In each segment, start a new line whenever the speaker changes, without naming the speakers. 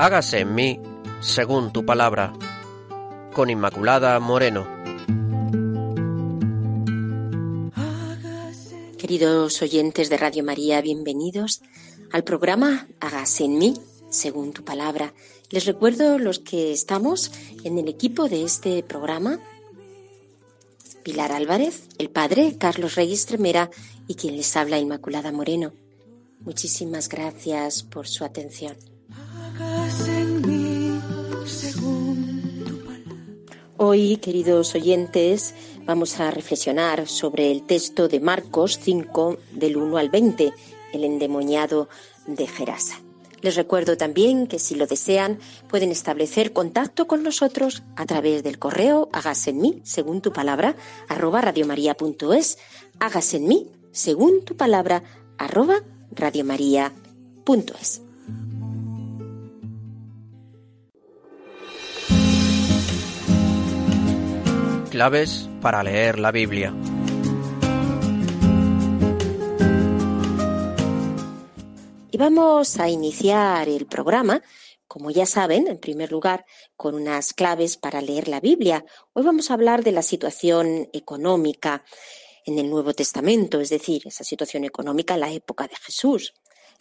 hágase en mí según tu palabra. Con Inmaculada Moreno.
Queridos oyentes de Radio María, bienvenidos al programa Hágase en mí según tu palabra. Les recuerdo los que estamos en el equipo de este programa. Pilar Álvarez, el padre Carlos Reyes Tremera y quien les habla Inmaculada Moreno. Muchísimas gracias por su atención. Hoy, queridos oyentes, vamos a reflexionar sobre el texto de Marcos 5, del 1 al 20, el endemoniado de Gerasa. Les recuerdo también que si lo desean pueden establecer contacto con nosotros a través del correo hágase en mí, según tu palabra, arroba radiomaria.es, hágase en mí, según tu palabra, arroba radiomaria.es.
Claves para leer la Biblia.
Y vamos a iniciar el programa, como ya saben, en primer lugar, con unas claves para leer la Biblia. Hoy vamos a hablar de la situación económica en el Nuevo Testamento, es decir, esa situación económica en la época de Jesús.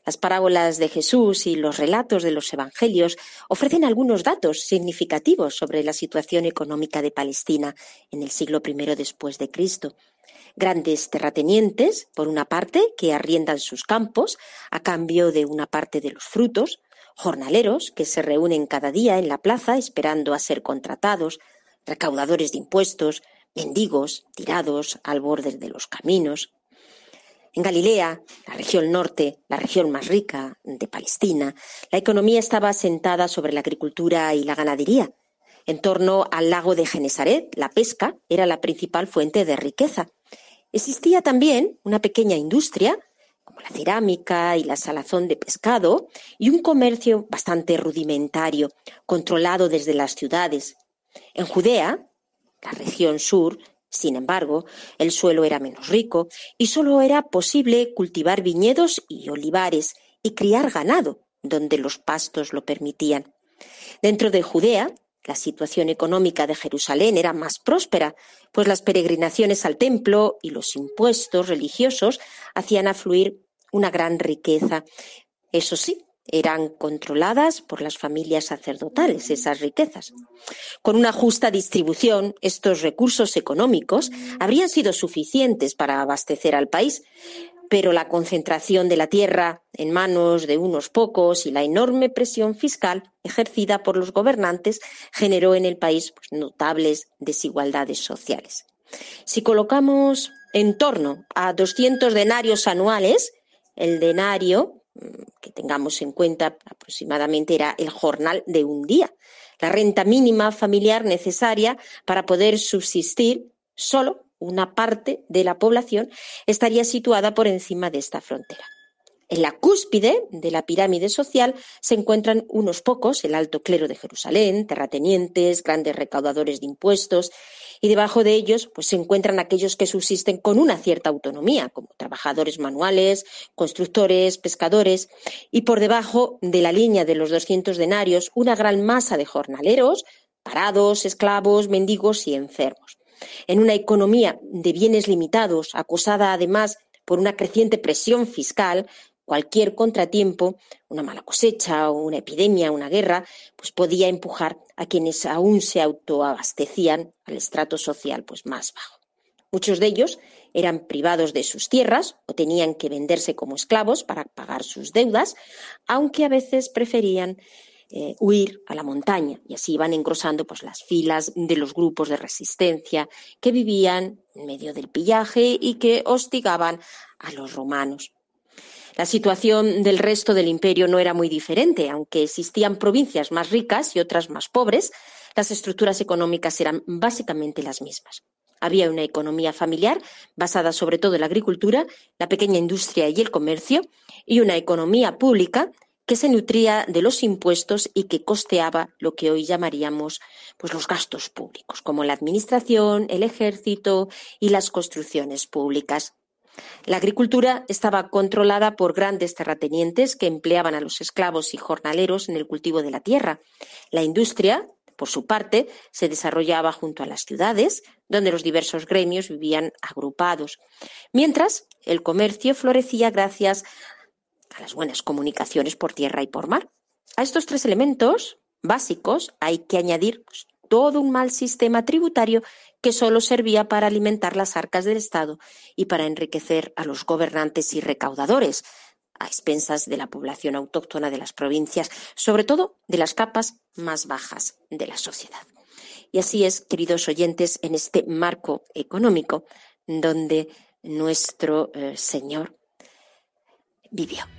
Las parábolas de Jesús y los relatos de los Evangelios ofrecen algunos datos significativos sobre la situación económica de Palestina en el siglo I después de Cristo. Grandes terratenientes, por una parte, que arriendan sus campos a cambio de una parte de los frutos, jornaleros que se reúnen cada día en la plaza esperando a ser contratados, recaudadores de impuestos, mendigos tirados al borde de los caminos, en Galilea, la región norte, la región más rica de Palestina, la economía estaba asentada sobre la agricultura y la ganadería. En torno al lago de Genesaret, la pesca era la principal fuente de riqueza. Existía también una pequeña industria, como la cerámica y la salazón de pescado, y un comercio bastante rudimentario, controlado desde las ciudades. En Judea, la región sur, sin embargo, el suelo era menos rico y solo era posible cultivar viñedos y olivares y criar ganado, donde los pastos lo permitían. Dentro de Judea, la situación económica de Jerusalén era más próspera, pues las peregrinaciones al templo y los impuestos religiosos hacían afluir una gran riqueza. Eso sí, eran controladas por las familias sacerdotales, esas riquezas. Con una justa distribución, estos recursos económicos habrían sido suficientes para abastecer al país, pero la concentración de la tierra en manos de unos pocos y la enorme presión fiscal ejercida por los gobernantes generó en el país pues, notables desigualdades sociales. Si colocamos en torno a 200 denarios anuales, el denario que tengamos en cuenta aproximadamente era el jornal de un día, la renta mínima familiar necesaria para poder subsistir solo una parte de la población estaría situada por encima de esta frontera. En la cúspide de la pirámide social se encuentran unos pocos, el alto clero de Jerusalén, terratenientes, grandes recaudadores de impuestos, y debajo de ellos pues, se encuentran aquellos que subsisten con una cierta autonomía, como trabajadores manuales, constructores, pescadores, y por debajo de la línea de los 200 denarios una gran masa de jornaleros, parados, esclavos, mendigos y enfermos. En una economía de bienes limitados, acosada además por una creciente presión fiscal, cualquier contratiempo, una mala cosecha una epidemia, una guerra, pues podía empujar a quienes aún se autoabastecían al estrato social pues más bajo. Muchos de ellos eran privados de sus tierras o tenían que venderse como esclavos para pagar sus deudas, aunque a veces preferían eh, huir a la montaña y así iban engrosando pues, las filas de los grupos de resistencia que vivían en medio del pillaje y que hostigaban a los romanos. La situación del resto del imperio no era muy diferente, aunque existían provincias más ricas y otras más pobres, las estructuras económicas eran básicamente las mismas. Había una economía familiar basada sobre todo en la agricultura, la pequeña industria y el comercio, y una economía pública que se nutría de los impuestos y que costeaba lo que hoy llamaríamos pues, los gastos públicos, como la administración, el ejército y las construcciones públicas. La agricultura estaba controlada por grandes terratenientes que empleaban a los esclavos y jornaleros en el cultivo de la tierra. La industria, por su parte, se desarrollaba junto a las ciudades, donde los diversos gremios vivían agrupados, mientras el comercio florecía gracias a las buenas comunicaciones por tierra y por mar. A estos tres elementos básicos hay que añadir todo un mal sistema tributario que solo servía para alimentar las arcas del Estado y para enriquecer a los gobernantes y recaudadores, a expensas de la población autóctona de las provincias, sobre todo de las capas más bajas de la sociedad. Y así es, queridos oyentes, en este marco económico donde nuestro eh, Señor vivió.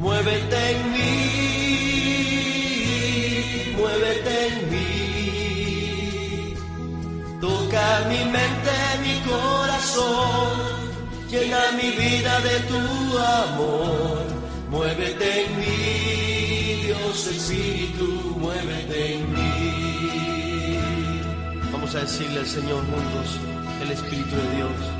Muévete en mí, muévete en mí. Toca mi mente, mi corazón, llena mi vida de tu amor. Muévete en mí, Dios Espíritu, muévete en mí. Vamos a decirle al Señor juntos, el Espíritu de Dios.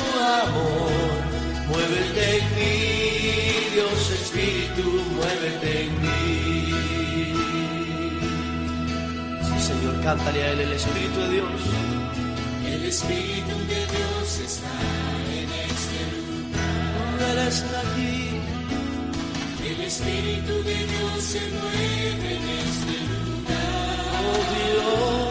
amor. Muévete en mí, Dios Espíritu, muévete en mí. Sí, Señor, cántale a Él el Espíritu de Dios.
El Espíritu de Dios está en este lugar.
Él está aquí.
El Espíritu de Dios se mueve en este lugar.
Oh Dios.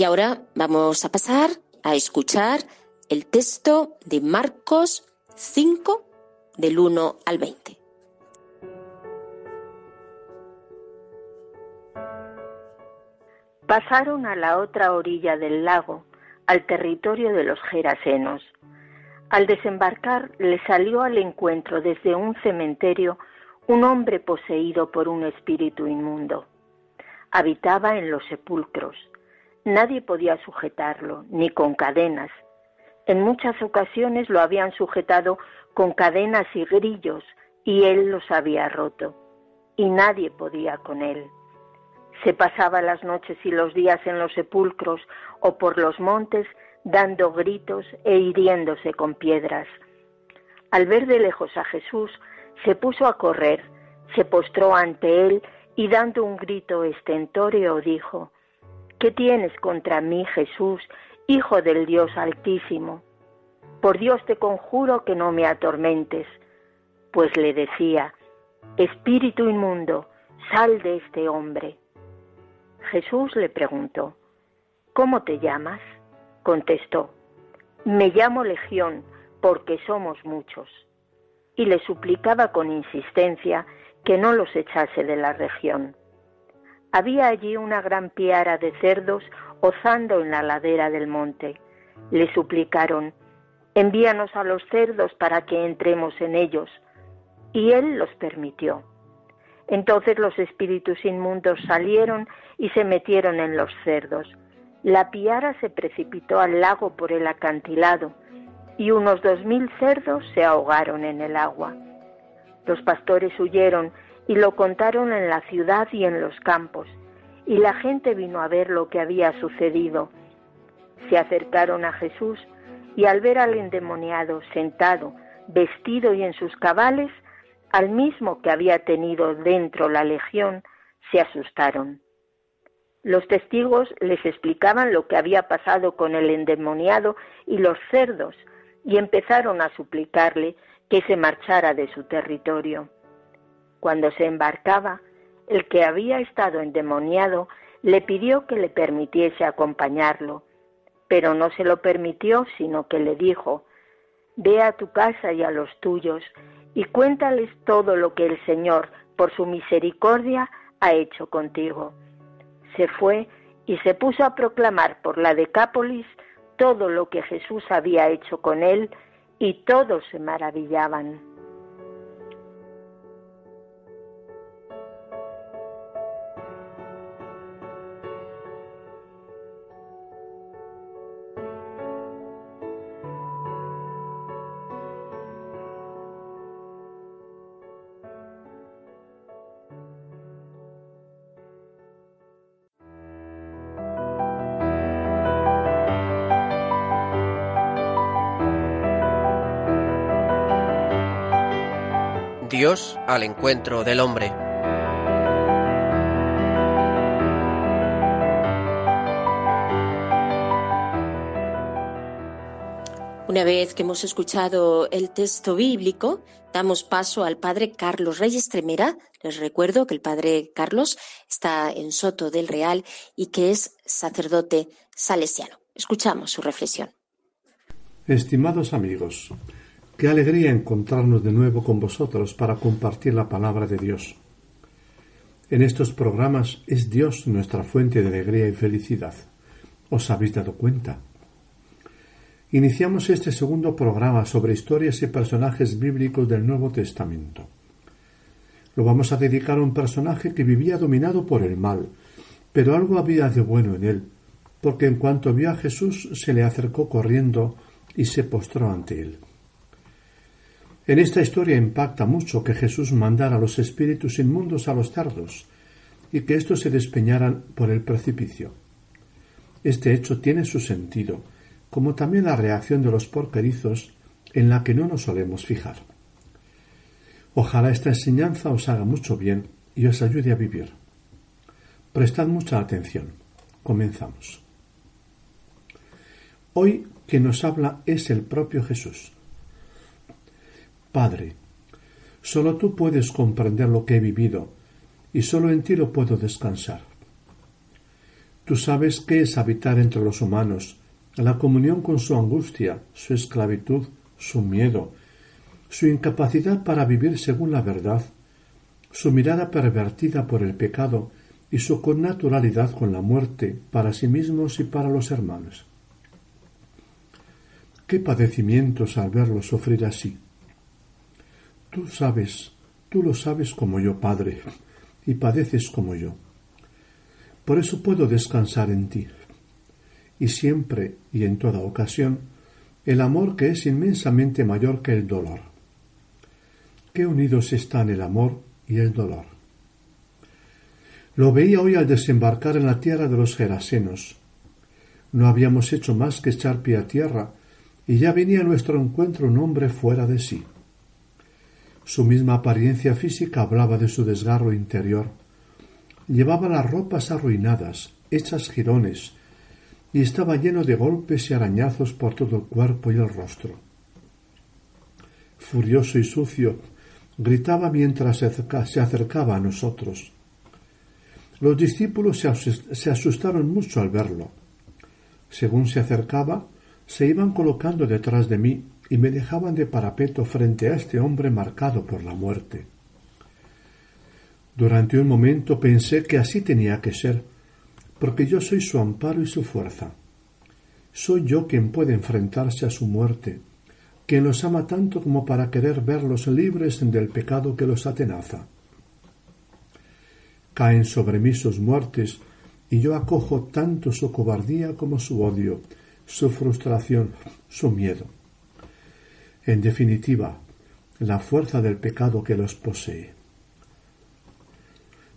Y ahora vamos a pasar a escuchar el texto de Marcos 5 del 1 al 20.
Pasaron a la otra orilla del lago, al territorio de los Gerasenos. Al desembarcar le salió al encuentro desde un cementerio un hombre poseído por un espíritu inmundo. Habitaba en los sepulcros. Nadie podía sujetarlo, ni con cadenas. En muchas ocasiones lo habían sujetado con cadenas y grillos, y él los había roto, y nadie podía con él. Se pasaba las noches y los días en los sepulcros o por los montes dando gritos e hiriéndose con piedras. Al ver de lejos a Jesús, se puso a correr, se postró ante él y dando un grito estentóreo dijo, ¿Qué tienes contra mí, Jesús, Hijo del Dios Altísimo? Por Dios te conjuro que no me atormentes. Pues le decía, Espíritu inmundo, sal de este hombre. Jesús le preguntó, ¿Cómo te llamas? Contestó, Me llamo Legión, porque somos muchos. Y le suplicaba con insistencia que no los echase de la región. Había allí una gran piara de cerdos ozando en la ladera del monte. Le suplicaron, envíanos a los cerdos para que entremos en ellos. Y él los permitió. Entonces los espíritus inmundos salieron y se metieron en los cerdos. La piara se precipitó al lago por el acantilado y unos dos mil cerdos se ahogaron en el agua. Los pastores huyeron y lo contaron en la ciudad y en los campos, y la gente vino a ver lo que había sucedido. Se acercaron a Jesús y al ver al endemoniado sentado, vestido y en sus cabales, al mismo que había tenido dentro la legión, se asustaron. Los testigos les explicaban lo que había pasado con el endemoniado y los cerdos, y empezaron a suplicarle que se marchara de su territorio. Cuando se embarcaba, el que había estado endemoniado le pidió que le permitiese acompañarlo, pero no se lo permitió, sino que le dijo, Ve a tu casa y a los tuyos, y cuéntales todo lo que el Señor, por su misericordia, ha hecho contigo. Se fue y se puso a proclamar por la Decápolis todo lo que Jesús había hecho con él, y todos se maravillaban.
Dios al encuentro del hombre.
Una vez que hemos escuchado el texto bíblico, damos paso al padre Carlos Reyes Tremera. Les recuerdo que el padre Carlos está en Soto del Real y que es sacerdote salesiano. Escuchamos su reflexión.
Estimados amigos, qué alegría encontrarnos de nuevo con vosotros para compartir la palabra de Dios. En estos programas es Dios nuestra fuente de alegría y felicidad. ¿Os habéis dado cuenta? Iniciamos este segundo programa sobre historias y personajes bíblicos del Nuevo Testamento. Lo vamos a dedicar a un personaje que vivía dominado por el mal, pero algo había de bueno en él, porque en cuanto vio a Jesús se le acercó corriendo y se postró ante él. En esta historia impacta mucho que Jesús mandara a los espíritus inmundos a los cerdos y que éstos se despeñaran por el precipicio. Este hecho tiene su sentido, como también la reacción de los porquerizos en la que no nos solemos fijar. Ojalá esta enseñanza os haga mucho bien y os ayude a vivir. Prestad mucha atención. Comenzamos. Hoy quien nos habla es el propio Jesús. Padre, solo tú puedes comprender lo que he vivido y solo en ti lo puedo descansar. Tú sabes qué es habitar entre los humanos, la comunión con su angustia, su esclavitud, su miedo, su incapacidad para vivir según la verdad, su mirada pervertida por el pecado y su connaturalidad con la muerte para sí mismos y para los hermanos. Qué padecimientos al verlos sufrir así. Tú sabes, tú lo sabes como yo, Padre, y padeces como yo. Por eso puedo descansar en ti. Y siempre y en toda ocasión, el amor que es inmensamente mayor que el dolor. Qué unidos están el amor y el dolor. Lo veía hoy al desembarcar en la tierra de los Gerasenos. No habíamos hecho más que echar pie a tierra, y ya venía a nuestro encuentro un hombre fuera de sí. Su misma apariencia física hablaba de su desgarro interior. Llevaba las ropas arruinadas, hechas jirones, y estaba lleno de golpes y arañazos por todo el cuerpo y el rostro. Furioso y sucio, gritaba mientras se, acercaba a nosotros. Los discípulos se asustaron mucho al verlo. Según se acercaba, se iban colocando detrás de mí y me dejaban de parapeto frente a este hombre marcado por la muerte. Durante un momento pensé que así tenía que ser, porque yo soy su amparo y su fuerza. Soy yo quien puede enfrentarse a su muerte, quien los ama tanto como para querer verlos libres del pecado que los atenaza. Caen sobre mí sus muertes, y yo acojo tanto su cobardía como su odio, su frustración, su miedo en definitiva, la fuerza del pecado que los posee.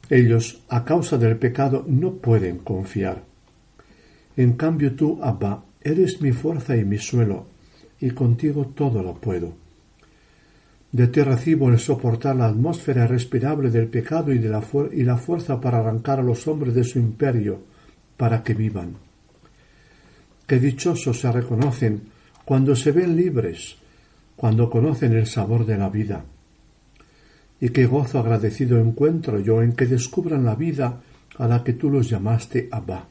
Ellos, a causa del pecado, no pueden confiar. En cambio tú, Abba, eres mi fuerza y mi suelo, y contigo todo lo puedo. De ti recibo el soportar la atmósfera respirable del pecado y, de la, y la fuerza para arrancar a los hombres de su imperio, para que vivan. Qué dichosos se reconocen cuando se ven libres, cuando conocen el sabor de la vida. Y qué gozo agradecido encuentro yo en que descubran la vida a la que tú los llamaste Abba.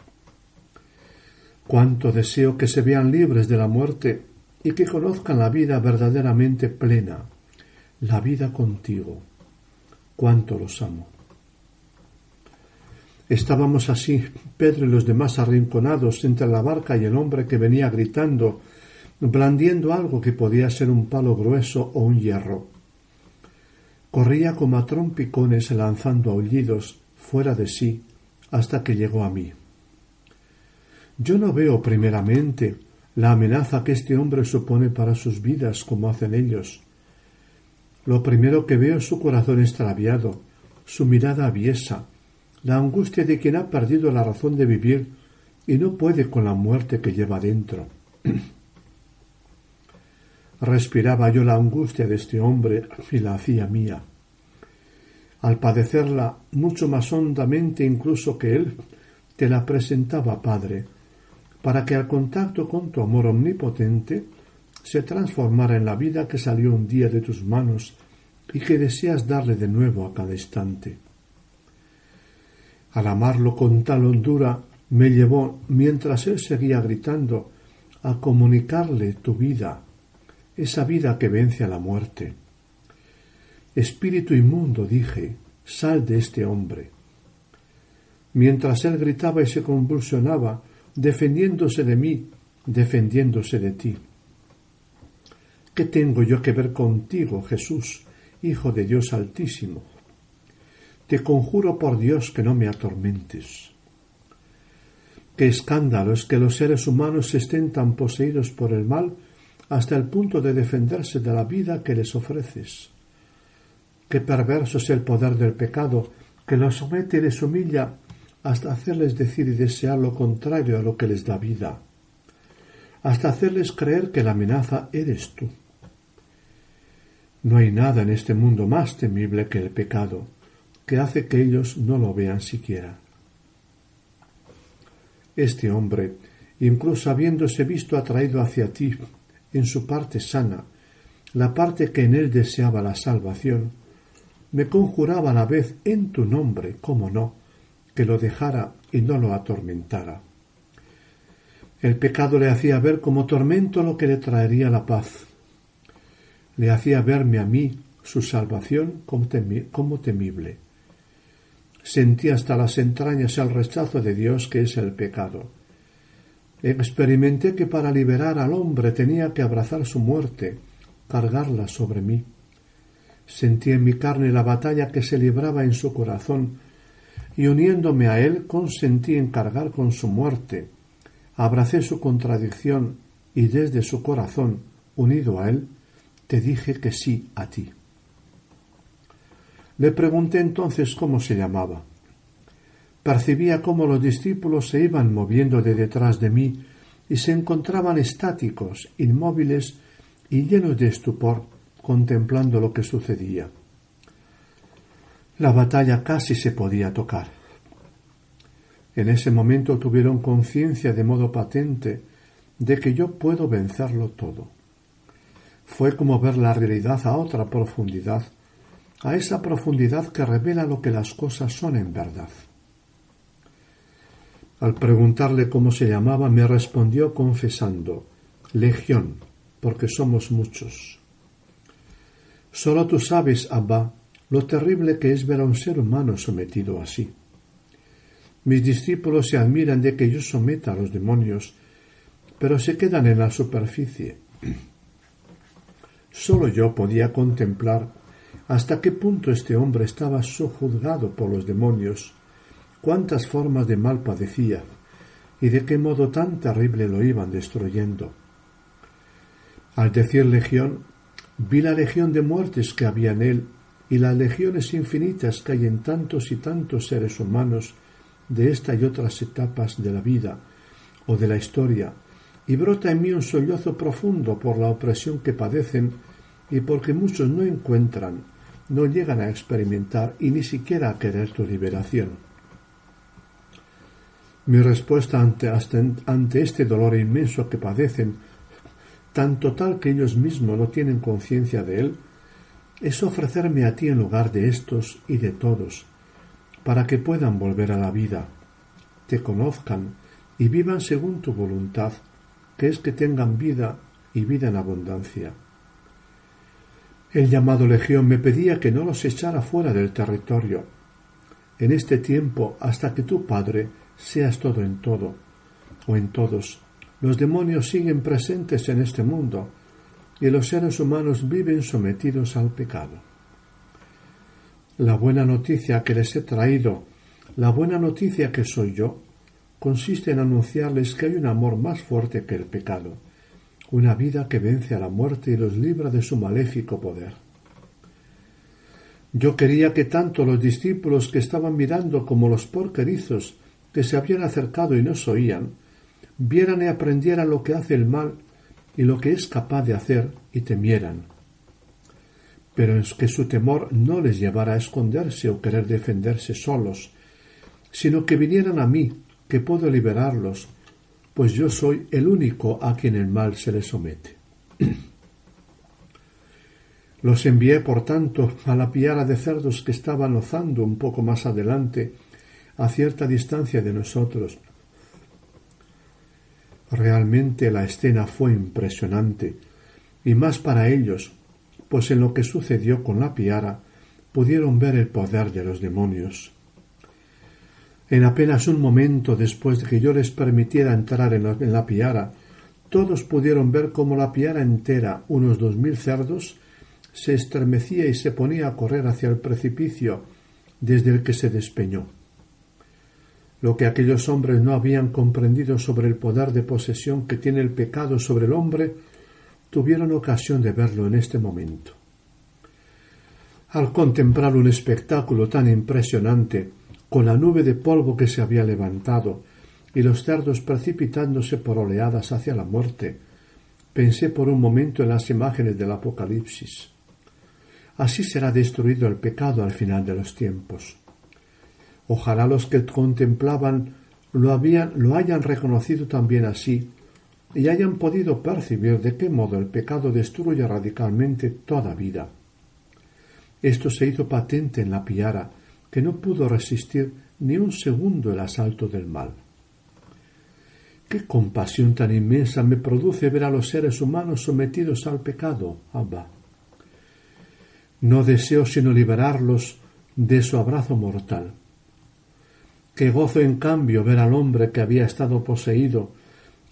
Cuánto deseo que se vean libres de la muerte y que conozcan la vida verdaderamente plena, la vida contigo. Cuánto los amo. Estábamos así, Pedro y los demás arrinconados entre la barca y el hombre que venía gritando blandiendo algo que podía ser un palo grueso o un hierro. Corría como a trompicones lanzando aullidos fuera de sí hasta que llegó a mí. Yo no veo primeramente la amenaza que este hombre supone para sus vidas como hacen ellos. Lo primero que veo es su corazón extraviado, su mirada aviesa, la angustia de quien ha perdido la razón de vivir y no puede con la muerte que lleva dentro. respiraba yo la angustia de este hombre y la hacía mía. Al padecerla mucho más hondamente incluso que él, te la presentaba, Padre, para que al contacto con tu amor omnipotente se transformara en la vida que salió un día de tus manos y que deseas darle de nuevo a cada instante. Al amarlo con tal hondura, me llevó, mientras él seguía gritando, a comunicarle tu vida, esa vida que vence a la muerte. Espíritu inmundo, dije, sal de este hombre. Mientras él gritaba y se convulsionaba, defendiéndose de mí, defendiéndose de ti. ¿Qué tengo yo que ver contigo, Jesús, Hijo de Dios Altísimo? Te conjuro por Dios que no me atormentes. Qué escándalo es que los seres humanos estén tan poseídos por el mal hasta el punto de defenderse de la vida que les ofreces. Qué perverso es el poder del pecado, que los somete y les humilla hasta hacerles decir y desear lo contrario a lo que les da vida, hasta hacerles creer que la amenaza eres tú. No hay nada en este mundo más temible que el pecado, que hace que ellos no lo vean siquiera. Este hombre, incluso habiéndose visto atraído hacia ti en su parte sana, la parte que en él deseaba la salvación, me conjuraba a la vez en tu nombre, como no, que lo dejara y no lo atormentara. El pecado le hacía ver como tormento lo que le traería la paz. Le hacía verme a mí su salvación como, temible. Sentí hasta las entrañas el rechazo de Dios que es el pecado. Experimenté que para liberar al hombre tenía que abrazar su muerte, cargarla sobre mí. Sentí en mi carne la batalla que se libraba en su corazón, y uniéndome a él consentí en cargar con su muerte. Abracé su contradicción y desde su corazón, unido a él, te dije que sí a ti. Le pregunté entonces cómo se llamaba. Percibía cómo los discípulos se iban moviendo de detrás de mí y se encontraban estáticos, inmóviles y llenos de estupor, contemplando lo que sucedía. La batalla casi se podía tocar. En ese momento tuvieron conciencia de modo patente de que yo puedo vencerlo todo. Fue como ver la realidad a otra profundidad a esa profundidad que revela lo que las cosas son en verdad. Al preguntarle cómo se llamaba, me respondió confesando, Legión, porque somos muchos. Solo tú sabes, Abba, lo terrible que es ver a un ser humano sometido así. Mis discípulos se admiran de que yo someta a los demonios, pero se quedan en la superficie. Solo yo podía contemplar hasta qué punto este hombre estaba sojuzgado por los demonios, cuántas formas de mal padecía y de qué modo tan terrible lo iban destruyendo. Al decir legión, vi la legión de muertes que había en él y las legiones infinitas que hay en tantos y tantos seres humanos de esta y otras etapas de la vida o de la historia, y brota en mí un sollozo profundo por la opresión que padecen y porque muchos no encuentran no llegan a experimentar y ni siquiera a querer tu liberación. Mi respuesta ante, ante este dolor inmenso que padecen, tan total que ellos mismos no tienen conciencia de él, es ofrecerme a ti en lugar de estos y de todos, para que puedan volver a la vida, te conozcan y vivan según tu voluntad, que es que tengan vida y vida en abundancia. El llamado Legión me pedía que no los echara fuera del territorio. En este tiempo, hasta que tu Padre seas todo en todo, o en todos, los demonios siguen presentes en este mundo, y los seres humanos viven sometidos al pecado. La buena noticia que les he traído, la buena noticia que soy yo, consiste en anunciarles que hay un amor más fuerte que el pecado, una vida que vence a la muerte y los libra de su maléfico poder. Yo quería que tanto los discípulos que estaban mirando como los porquerizos que se habían acercado y nos oían, vieran y aprendieran lo que hace el mal y lo que es capaz de hacer y temieran. Pero es que su temor no les llevara a esconderse o querer defenderse solos, sino que vinieran a mí, que puedo liberarlos, pues yo soy el único a quien el mal se le somete. Los envié, por tanto, a la piara de cerdos que estaban ozando un poco más adelante, a cierta distancia de nosotros. Realmente la escena fue impresionante, y más para ellos, pues en lo que sucedió con la piara pudieron ver el poder de los demonios. En apenas un momento después de que yo les permitiera entrar en la, piara, todos pudieron ver cómo la piara entera, unos dos mil cerdos, se estremecía y se ponía a correr hacia el precipicio desde el que se despeñó. Lo que aquellos hombres no habían comprendido sobre el poder de posesión que tiene el pecado sobre el hombre, tuvieron ocasión de verlo en este momento. Al contemplar un espectáculo tan impresionante, con la nube de polvo que se había levantado y los cerdos precipitándose por oleadas hacia la muerte, pensé por un momento en las imágenes del Apocalipsis. Así será destruido el pecado al final de los tiempos. Ojalá los que contemplaban lo, habían, lo hayan reconocido también así y hayan podido percibir de qué modo el pecado destruye radicalmente toda vida. Esto se hizo patente en la piara, que no pudo resistir ni un segundo el asalto del mal. Qué compasión tan inmensa me produce ver a los seres humanos sometidos al pecado, Abba. No deseo sino liberarlos de su abrazo mortal. Qué gozo en cambio ver al hombre que había estado poseído,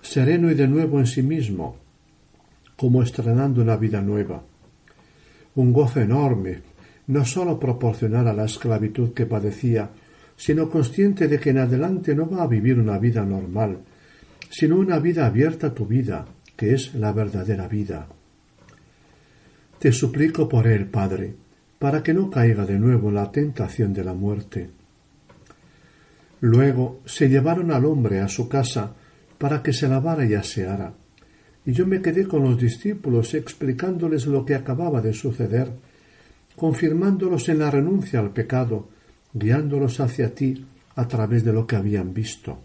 sereno y de nuevo en sí mismo, como estrenando una vida nueva. Un gozo enorme, no sólo proporcionar a la esclavitud que padecía, sino consciente de que en adelante no va a vivir una vida normal, sino una vida abierta a tu vida, que es la verdadera vida. Te suplico por él, Padre, para que no caiga de nuevo en la tentación de la muerte. Luego se llevaron al hombre a su casa para que se lavara y aseara, y yo me quedé con los discípulos explicándoles lo que acababa de suceder, confirmándolos en la renuncia al pecado, guiándolos hacia ti a través de lo que habían visto.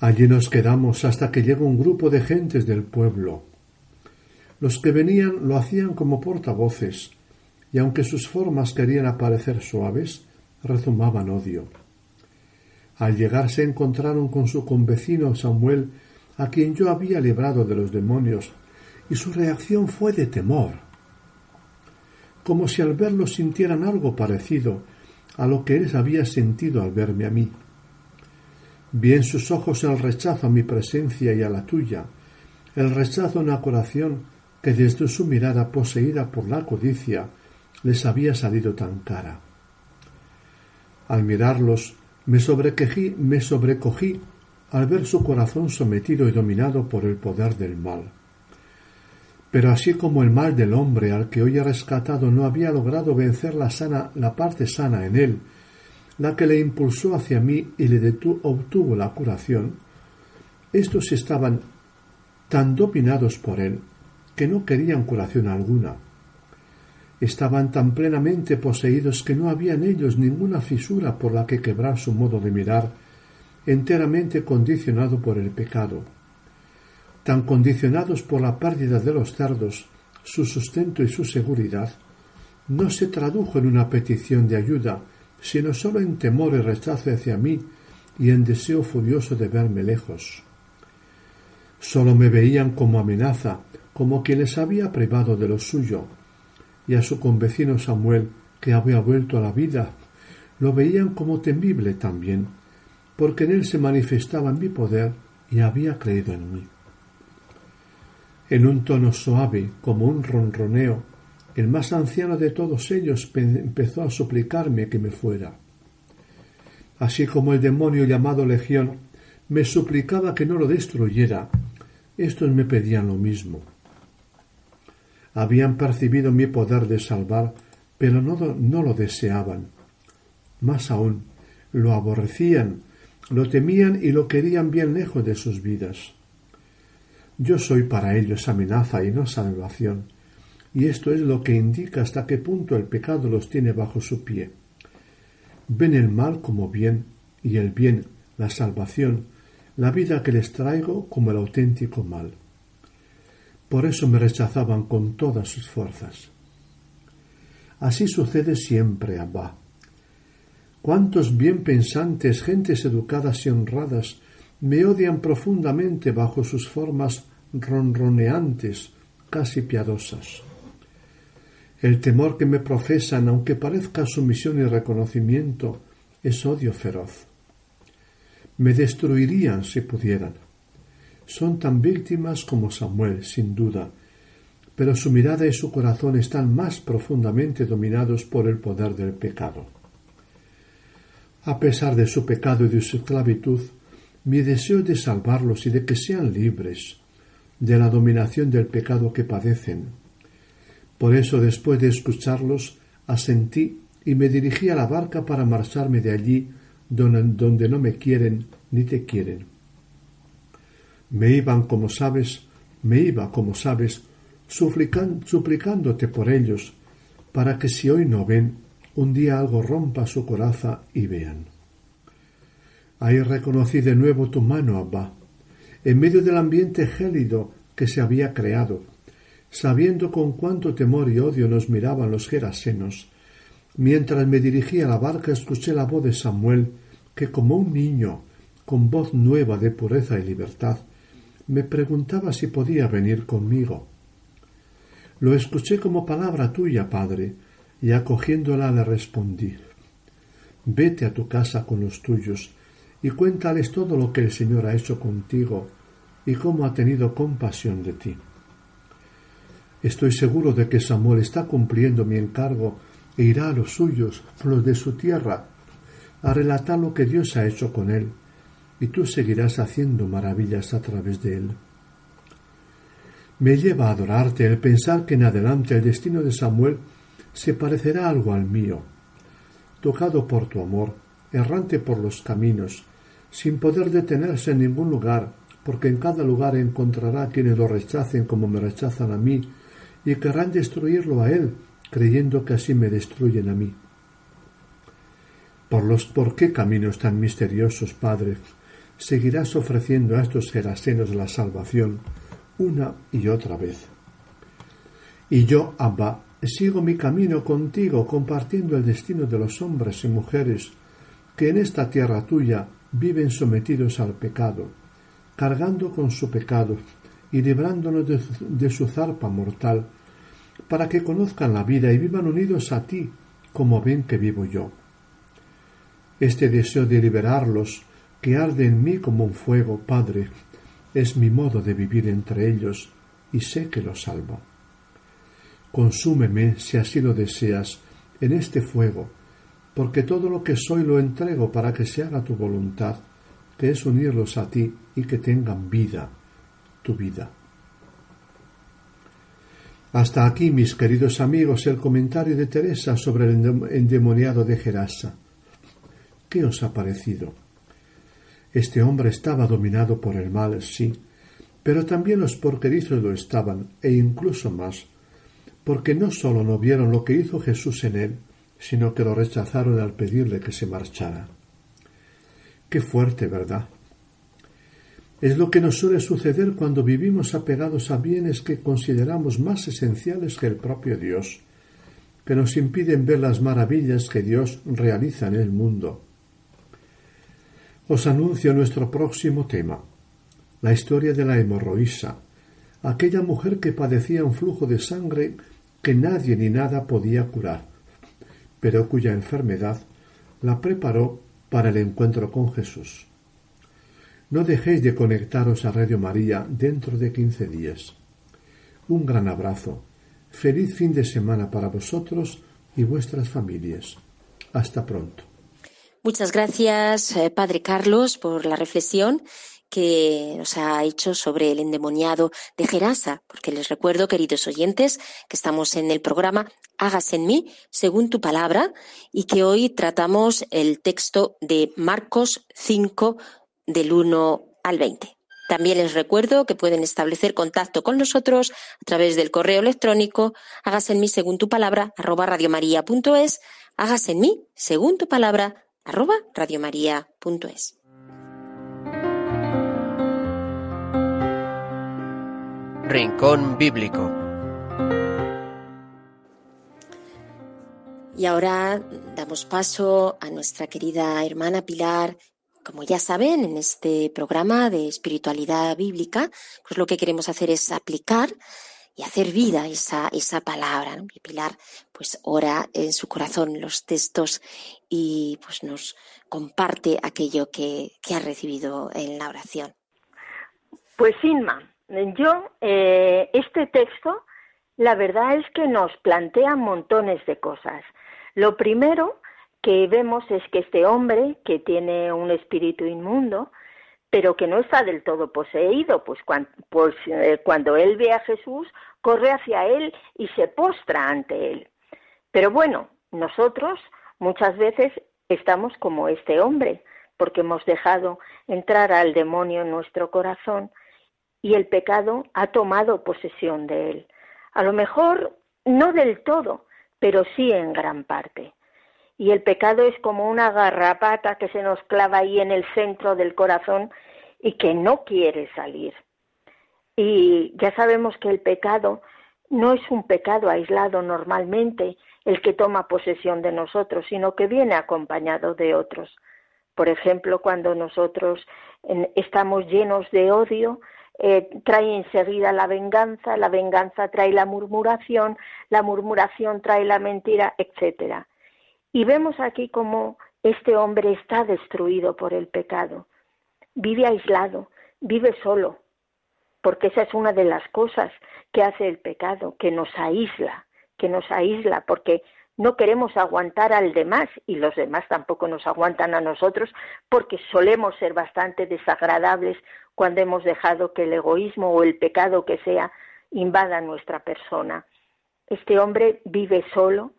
Allí nos quedamos hasta que llegó un grupo de gentes del pueblo. Los que venían lo hacían como portavoces, y aunque sus formas querían aparecer suaves, rezumaban odio. Al llegar se encontraron con su convecino Samuel, a quien yo había librado de los demonios, y su reacción fue de temor, como si al verlo sintieran algo parecido a lo que él había sentido al verme a mí. Vi en sus ojos el rechazo a mi presencia y a la tuya, el rechazo a una corazón que desde su mirada poseída por la codicia les había salido tan cara. Al mirarlos, me sobrequejí, me sobrecogí al ver su corazón sometido y dominado por el poder del mal. Pero así como el mal del hombre al que hoy he rescatado no había logrado vencer la sana, la parte sana en él, la que le impulsó hacia mí y le detuvo, obtuvo la curación, estos estaban tan dominados por él que no querían curación alguna. Estaban tan plenamente poseídos que no había en ellos ninguna fisura por la que quebrar su modo de mirar, enteramente condicionado por el pecado tan condicionados por la pérdida de los cerdos, su sustento y su seguridad, no se tradujo en una petición de ayuda, sino sólo en temor y rechazo hacia mí y en deseo furioso de verme lejos. Sólo me veían como amenaza, como quien les había privado de lo suyo, y a su convecino Samuel, que había vuelto a la vida, lo veían como temible también, porque en él se manifestaba mi poder y había creído en mí. En un tono suave, como un ronroneo, el más anciano de todos ellos empezó a suplicarme que me fuera. Así como el demonio llamado Legión me suplicaba que no lo destruyera, estos me pedían lo mismo. Habían percibido mi poder de salvar, pero no, lo deseaban. Más aún, lo aborrecían, lo temían y lo querían bien lejos de sus vidas. Yo soy para ellos amenaza y no salvación, y esto es lo que indica hasta qué punto el pecado los tiene bajo su pie. Ven el mal como bien, y el bien, la salvación, la vida que les traigo como el auténtico mal. Por eso me rechazaban con todas sus fuerzas. Así sucede siempre, Abba. Cuántos bien pensantes, gentes educadas y honradas, me odian profundamente bajo sus formas ronroneantes, casi piadosas. El temor que me profesan, aunque parezca sumisión y reconocimiento, es odio feroz. Me destruirían si pudieran. Son tan víctimas como Samuel, sin duda, pero su mirada y su corazón están más profundamente dominados por el poder del pecado. A pesar de su pecado y de su esclavitud, mi deseo de salvarlos y de que sean libres de la dominación del pecado que padecen. Por eso, después de escucharlos, asentí y me dirigí a la barca para marcharme de allí donde, no me quieren ni te quieren. Me iban, como sabes, me iba, como sabes, suplicándote por ellos, para que si hoy no ven, un día algo rompa su coraza y vean. Ahí reconocí de nuevo tu mano, Abba, en medio del ambiente gélido que se había creado, sabiendo con cuánto temor y odio nos miraban los gerasenos. Mientras me dirigía a la barca escuché la voz de Samuel, que como un niño, con voz nueva de pureza y libertad, me preguntaba si podía venir conmigo. Lo escuché como palabra tuya, Padre, y acogiéndola le respondí Vete a tu casa con los tuyos y cuéntales todo lo que el Señor ha hecho contigo y cómo ha tenido compasión de ti. Estoy seguro de que Samuel está cumpliendo mi encargo e irá a los suyos, los de su tierra, a relatar lo que Dios ha hecho con él, y tú seguirás haciendo maravillas a través de él. Me lleva a adorarte el pensar que en adelante el destino de Samuel se parecerá algo al mío. Tocado por tu amor, errante por los caminos, sin poder detenerse en ningún lugar, porque en cada lugar encontrará quienes lo rechacen como me rechazan a mí, y querrán destruirlo a él, creyendo que así me destruyen a mí. Por los por qué caminos tan misteriosos, Padre, seguirás ofreciendo a estos gerasenos la salvación una y otra vez. Y yo, Abba, sigo mi camino contigo, compartiendo el destino de los hombres y mujeres que en esta tierra tuya viven sometidos al pecado, cargando con su pecado y librándonos de, su zarpa mortal, para que conozcan la vida y vivan unidos a ti, como ven que vivo yo. Este deseo de liberarlos, que arde en mí como un fuego, Padre, es mi modo de vivir entre ellos, y sé que los salvo. Consúmeme, si así lo deseas, en este fuego, porque todo lo que soy lo entrego para que se haga tu voluntad, que es unirlos a ti y que tengan vida, tu vida. Hasta aquí, mis queridos amigos, el comentario de Teresa sobre el endemoniado de Gerasa. ¿Qué os ha parecido? Este hombre estaba dominado por el mal, sí, pero también los porquerizos lo estaban, e incluso más, porque no sólo no vieron lo que hizo Jesús en él, sino que lo rechazaron al pedirle que se marchara. Qué fuerte, ¿verdad? Es lo que nos suele suceder cuando vivimos apegados a bienes que consideramos más esenciales que el propio Dios, que nos impiden ver las maravillas que Dios realiza en el mundo. Os anuncio nuestro próximo tema, la historia de la hemorroísa, aquella mujer que padecía un flujo de sangre que nadie ni nada podía curar, pero cuya enfermedad la preparó para el encuentro con Jesús. No dejéis de conectaros a Radio María dentro de quince días. Un gran abrazo. Feliz fin de semana para vosotros y vuestras familias. Hasta pronto.
Muchas gracias, eh, Padre Carlos, por la reflexión que nos ha hecho sobre el endemoniado de Gerasa, porque les recuerdo, queridos oyentes, que estamos en el programa Hágase en mí según tu palabra y que hoy tratamos el texto de Marcos 5 del 1 al 20. También les recuerdo que pueden establecer contacto con nosotros a través del correo electrónico hágase en mí según tu palabra arroba radiomaria.es, hágase en mí según tu palabra arroba radiomaria.es.
Rincón Bíblico.
Y ahora damos paso a nuestra querida hermana Pilar. Como ya saben, en este programa de espiritualidad bíblica, pues lo que queremos hacer es aplicar y hacer vida esa, esa palabra. Y Pilar, pues ora en su corazón los textos y pues nos comparte aquello que, que ha recibido en la oración.
Pues Inma, yo, eh, este texto, la verdad es que nos plantea montones de cosas. Lo primero que vemos es que este hombre, que tiene un espíritu inmundo, pero que no está del todo poseído, pues, pues eh, cuando él ve a Jesús, corre hacia él y se postra ante él. Pero bueno, nosotros muchas veces estamos como este hombre, porque hemos dejado entrar al demonio en nuestro corazón y el pecado ha tomado posesión de él. A lo mejor no del todo, pero sí en gran parte. Y el pecado es como una garrapata que se nos clava ahí en el centro del corazón y que no quiere salir. Y ya sabemos que el pecado no es un pecado aislado normalmente el que toma posesión de nosotros, sino que viene acompañado de otros. Por ejemplo, cuando nosotros estamos llenos de odio, eh, trae enseguida la venganza, la venganza trae la murmuración, la murmuración trae la mentira, etcétera. Y vemos aquí cómo este hombre está destruido por el pecado. Vive aislado, vive solo, porque esa es una de las cosas que hace el pecado, que nos aísla, que nos aísla, porque no queremos aguantar al demás y los demás tampoco nos aguantan a nosotros porque solemos ser bastante desagradables cuando hemos dejado que el egoísmo o el pecado que sea invada nuestra persona. Este hombre vive solo,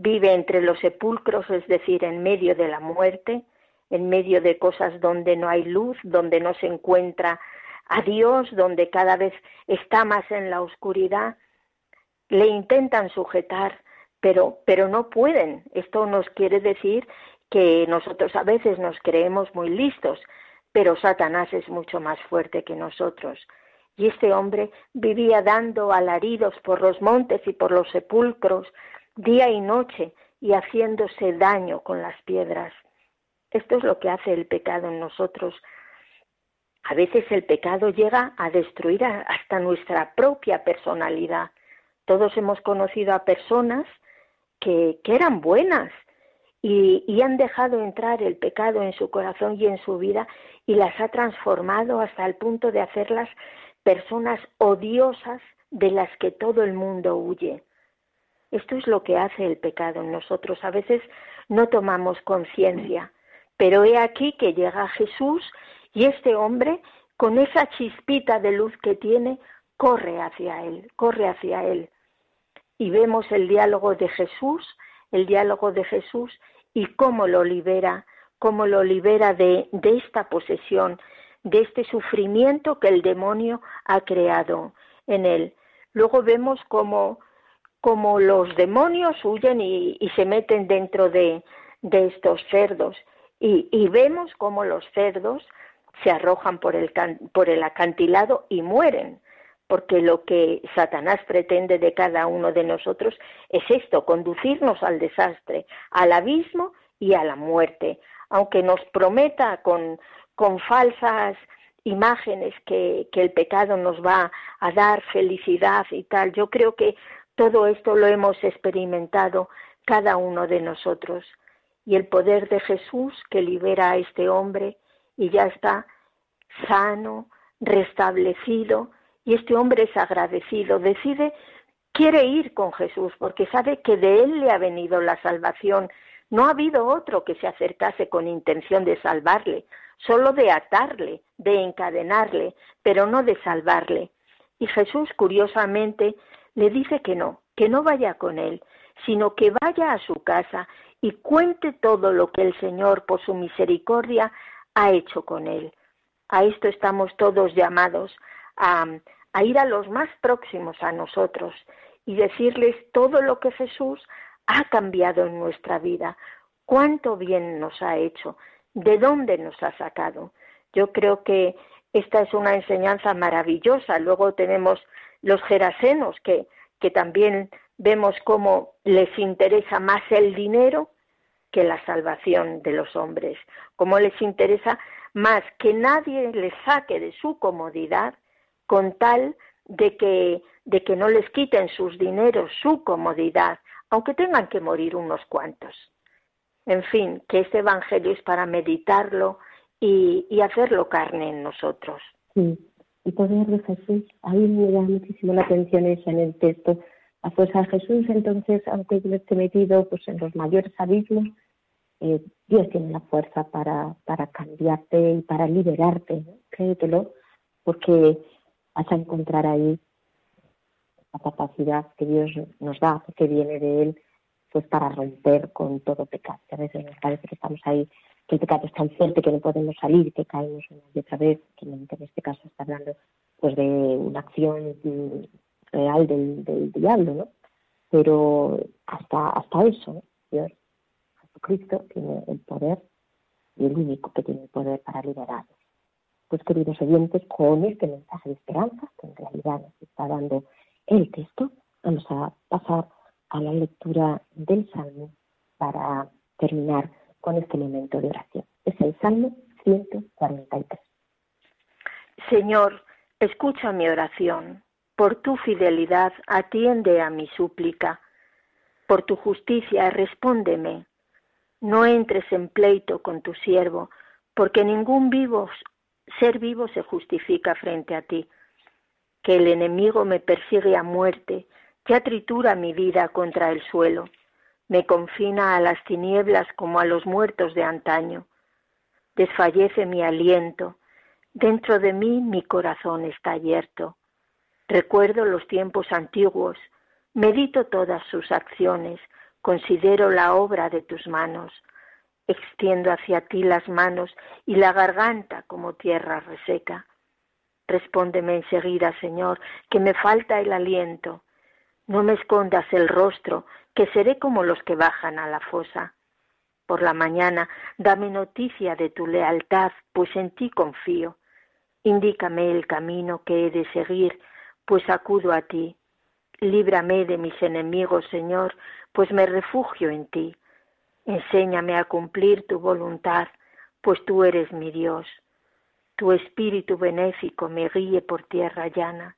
vive entre los sepulcros, es decir, en medio de la muerte, en medio de cosas donde no hay luz, donde no se encuentra a Dios, donde cada vez está más en la oscuridad. Le intentan sujetar, pero, pero no pueden. Esto nos quiere decir que nosotros a veces nos creemos muy listos, pero Satanás es mucho más fuerte que nosotros. Y este hombre vivía dando alaridos por los montes y por los sepulcros, día y noche, y haciéndose daño con las piedras. Esto es lo que hace el pecado en nosotros. A veces el pecado llega a destruir hasta nuestra propia personalidad. Todos hemos conocido a personas que, que eran buenas y, y, han dejado entrar el pecado en su corazón y en su vida y las ha transformado hasta el punto de hacerlas personas odiosas de las que todo el mundo huye. Esto es lo que hace el pecado en nosotros. A veces no tomamos conciencia, pero he aquí que llega Jesús y este hombre, con esa chispita de luz que tiene, corre hacia él, corre hacia él y vemos el diálogo de Jesús, el diálogo de Jesús y cómo lo libera, cómo lo libera de, de esta posesión, de este sufrimiento que el demonio ha creado en él. Luego vemos cómo, cómo los demonios huyen y, y se meten dentro de, de estos cerdos. Y, y, vemos cómo los cerdos se arrojan por el, por el acantilado y mueren porque lo que Satanás pretende de cada uno de nosotros es esto, conducirnos al desastre, al abismo y a la muerte, aunque nos prometa con, con falsas imágenes que, que el pecado nos va a dar felicidad y tal. Yo creo que todo esto lo hemos experimentado cada uno de nosotros. Y el poder de Jesús que libera a este hombre y ya está sano, restablecido, y este hombre es agradecido, decide, quiere ir con Jesús porque sabe que de él le ha venido la salvación. No ha habido otro que se acercase con intención de salvarle, solo de atarle, de encadenarle, pero no de salvarle. Y Jesús, curiosamente, le dice que no, que no vaya con él, sino que vaya a su casa y cuente todo lo que el Señor, por su misericordia, ha hecho con él. A esto estamos todos llamados, a, ir a los más próximos a nosotros y decirles todo lo que Jesús ha cambiado en nuestra vida, cuánto bien nos ha hecho, de dónde nos ha sacado. Yo creo que esta es una enseñanza maravillosa. Luego tenemos los gerasenos que, que también vemos cómo les interesa más el dinero que la salvación de los hombres, cómo les interesa más que nadie les saque de su comodidad con tal de que, de que no les quiten sus dineros, su comodidad, aunque tengan que morir unos cuantos. En fin, que este Evangelio es para meditarlo y, y hacerlo carne en nosotros.
Sí, y poder de Jesús, a mí me da muchísimo la atención eso en el texto. A fuerza de Jesús, entonces, aunque yo esté metido pues, en los mayores abismos, eh, Dios tiene la fuerza para, para cambiarte y para liberarte, ¿no? créetelo, porque vas a encontrar ahí la capacidad que Dios nos da, que viene de Él, pues para romper con todo pecado. a veces nos parece que estamos ahí, que el pecado es tan fuerte que no podemos salir, que caemos una y otra vez, que en este caso está hablando pues de una acción real del, del diablo, ¿no? pero hasta, hasta eso, Dios, Jesucristo tiene el poder y el único que tiene el poder para liberarnos. Pues queridos oyentes, con este mensaje de esperanza, que en realidad nos está dando el texto, vamos a pasar a la lectura del Salmo para terminar con este momento de oración. Es el Salmo 143.
Señor, escucha mi oración. Por tu fidelidad atiende a mi súplica. Por tu justicia respóndeme. No entres en pleito con tu siervo, porque ningún vivo, ser vivo se justifica frente a ti. Que el enemigo me persigue a muerte, ya tritura mi vida contra el suelo, me confina a las tinieblas como a los muertos de antaño. Desfallece mi aliento, dentro de mí mi corazón está abierto. Recuerdo los tiempos antiguos, medito todas sus acciones, considero la obra de tus manos, extiendo hacia ti las manos y la garganta como tierra reseca. Respóndeme enseguida, Señor, que me falta el aliento. No me escondas el rostro, que seré como los que bajan a la fosa. Por la mañana dame noticia de tu lealtad, pues en ti confío. Indícame el camino que he de seguir, pues acudo a ti. Líbrame de mis enemigos, Señor, pues me refugio en ti. Enséñame a cumplir tu voluntad, pues tú eres mi Dios. Tu espíritu benéfico me guíe por tierra llana.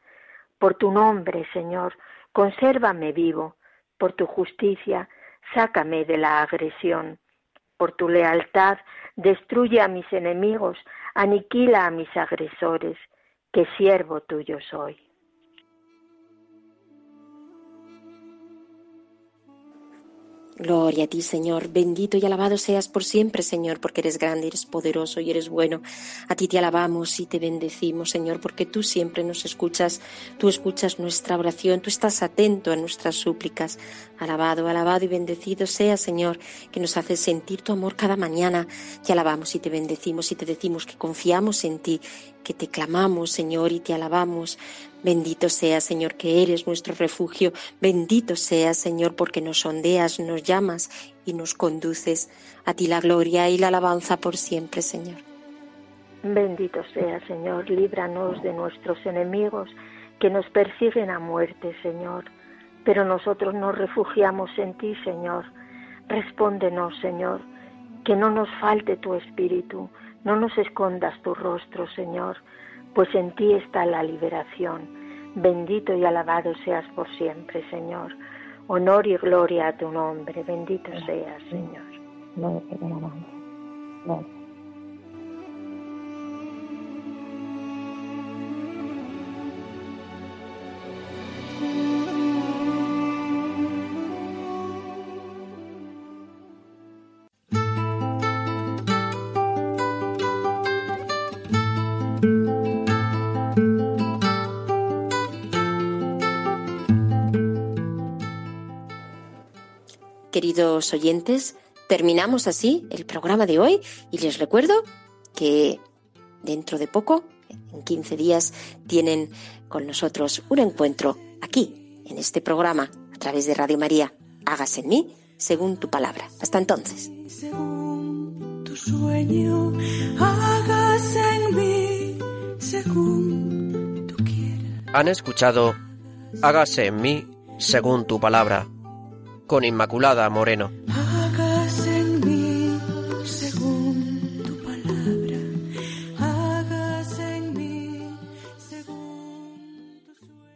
Por tu nombre, Señor, consérvame vivo. Por tu justicia, sácame de la agresión. Por tu lealtad, destruye a mis enemigos, aniquila a mis agresores, que siervo tuyo soy.
Gloria a ti, Señor. Bendito y alabado seas por siempre, Señor, porque eres grande, eres poderoso y eres bueno. A ti te alabamos y te bendecimos, Señor, porque tú siempre nos escuchas, tú escuchas nuestra oración, tú estás atento a nuestras súplicas. Alabado, alabado y bendecido sea, Señor, que nos haces sentir tu amor cada mañana. Te alabamos y te bendecimos y te decimos que confiamos en ti, que te clamamos, Señor, y te alabamos. Bendito sea, Señor, que eres nuestro refugio. Bendito sea, Señor, porque nos sondeas, nos llamas y nos conduces. A ti la gloria y la alabanza por siempre, Señor.
Bendito sea, Señor, líbranos de nuestros enemigos que nos persiguen a muerte, Señor. Pero nosotros nos refugiamos en ti, Señor. Respóndenos, Señor, que no nos falte tu espíritu, no nos escondas tu rostro, Señor pues en ti está la liberación. Bendito y alabado seas por siempre, Señor. Honor y gloria a tu nombre. Bendito seas, Señor.
Queridos oyentes, terminamos así el programa de hoy y les recuerdo que dentro de poco, en 15 días, tienen con nosotros un encuentro aquí, en este programa, a través de Radio María. Hágase en mí según tu palabra. Hasta entonces.
Según tu sueño, hágase en mí según tú quieras.
Han escuchado Hágase en mí según tu palabra con Inmaculada Moreno.